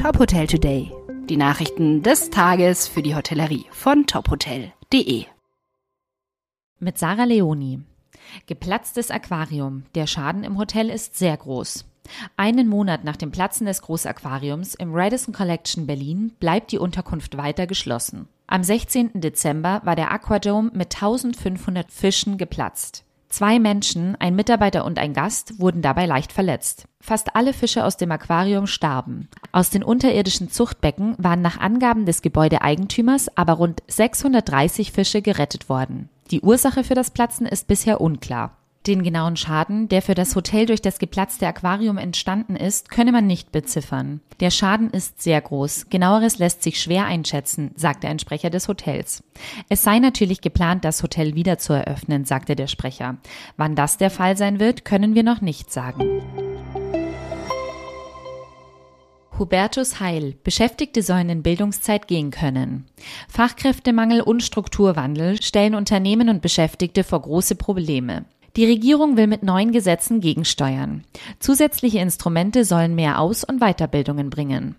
Top Hotel Today. Die Nachrichten des Tages für die Hotellerie von tophotel.de. Mit Sarah Leoni. Geplatztes Aquarium. Der Schaden im Hotel ist sehr groß. Einen Monat nach dem Platzen des Großaquariums im Radisson Collection Berlin bleibt die Unterkunft weiter geschlossen. Am 16. Dezember war der Aquadome mit 1500 Fischen geplatzt. Zwei Menschen, ein Mitarbeiter und ein Gast, wurden dabei leicht verletzt. Fast alle Fische aus dem Aquarium starben. Aus den unterirdischen Zuchtbecken waren nach Angaben des Gebäudeeigentümers aber rund 630 Fische gerettet worden. Die Ursache für das Platzen ist bisher unklar. Den genauen Schaden, der für das Hotel durch das geplatzte Aquarium entstanden ist, könne man nicht beziffern. Der Schaden ist sehr groß. Genaueres lässt sich schwer einschätzen, sagte ein Sprecher des Hotels. Es sei natürlich geplant, das Hotel wieder zu eröffnen, sagte der Sprecher. Wann das der Fall sein wird, können wir noch nicht sagen. Hubertus Heil. Beschäftigte sollen in Bildungszeit gehen können. Fachkräftemangel und Strukturwandel stellen Unternehmen und Beschäftigte vor große Probleme. Die Regierung will mit neuen Gesetzen gegensteuern. Zusätzliche Instrumente sollen mehr Aus- und Weiterbildungen bringen.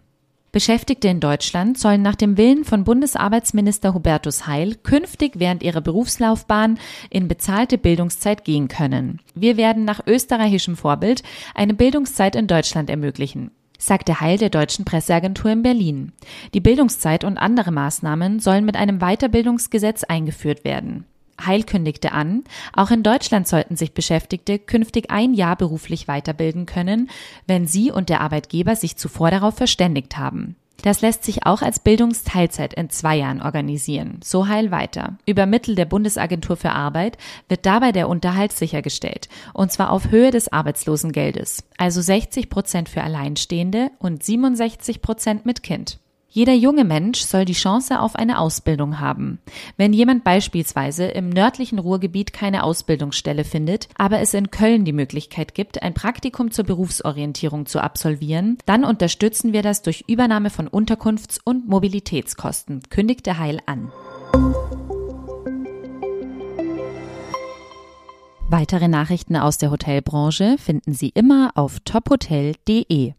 Beschäftigte in Deutschland sollen nach dem Willen von Bundesarbeitsminister Hubertus Heil künftig während ihrer Berufslaufbahn in bezahlte Bildungszeit gehen können. Wir werden nach österreichischem Vorbild eine Bildungszeit in Deutschland ermöglichen sagte Heil der deutschen Presseagentur in Berlin. Die Bildungszeit und andere Maßnahmen sollen mit einem Weiterbildungsgesetz eingeführt werden. Heil kündigte an, auch in Deutschland sollten sich Beschäftigte künftig ein Jahr beruflich weiterbilden können, wenn sie und der Arbeitgeber sich zuvor darauf verständigt haben. Das lässt sich auch als Bildungsteilzeit in zwei Jahren organisieren. So heil weiter. Über Mittel der Bundesagentur für Arbeit wird dabei der Unterhalt sichergestellt. Und zwar auf Höhe des Arbeitslosengeldes. Also 60 Prozent für Alleinstehende und 67 Prozent mit Kind. Jeder junge Mensch soll die Chance auf eine Ausbildung haben. Wenn jemand beispielsweise im nördlichen Ruhrgebiet keine Ausbildungsstelle findet, aber es in Köln die Möglichkeit gibt, ein Praktikum zur Berufsorientierung zu absolvieren, dann unterstützen wir das durch Übernahme von Unterkunfts- und Mobilitätskosten, kündigte Heil an. Weitere Nachrichten aus der Hotelbranche finden Sie immer auf tophotel.de.